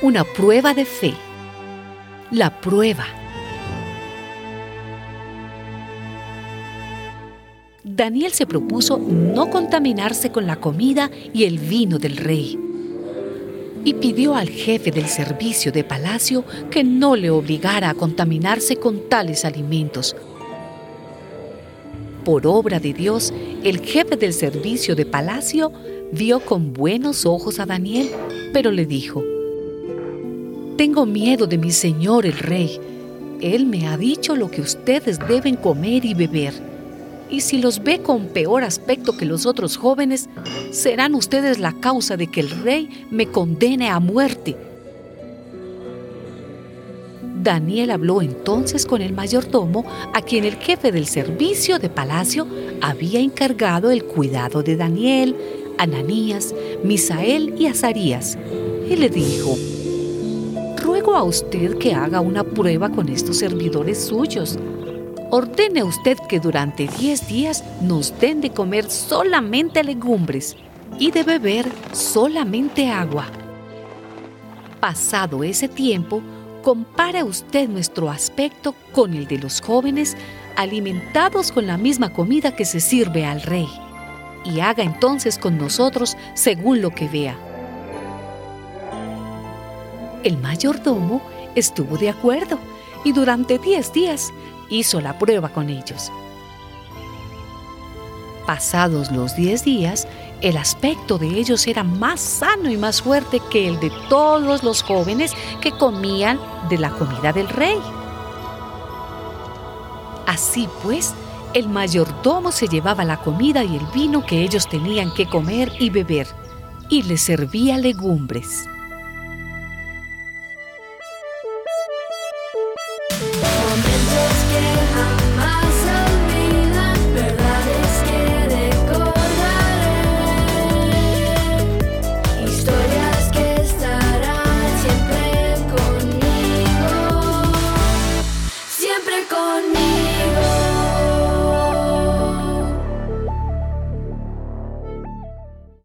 una prueba de fe. La prueba. Daniel se propuso no contaminarse con la comida y el vino del rey y pidió al jefe del servicio de palacio que no le obligara a contaminarse con tales alimentos. Por obra de Dios, el jefe del servicio de palacio vio con buenos ojos a Daniel, pero le dijo, Tengo miedo de mi señor el rey. Él me ha dicho lo que ustedes deben comer y beber y si los ve con peor aspecto que los otros jóvenes, serán ustedes la causa de que el rey me condene a muerte. Daniel habló entonces con el mayordomo, a quien el jefe del servicio de palacio había encargado el cuidado de Daniel, Ananías, Misael y Azarías, y le dijo, Ruego a usted que haga una prueba con estos servidores suyos ordene usted que durante 10 días nos den de comer solamente legumbres y de beber solamente agua. Pasado ese tiempo, compare usted nuestro aspecto con el de los jóvenes alimentados con la misma comida que se sirve al rey, y haga entonces con nosotros según lo que vea. El mayordomo estuvo de acuerdo y durante 10 días hizo la prueba con ellos. Pasados los diez días, el aspecto de ellos era más sano y más fuerte que el de todos los jóvenes que comían de la comida del rey. Así pues, el mayordomo se llevaba la comida y el vino que ellos tenían que comer y beber, y les servía legumbres. yeah, I'm,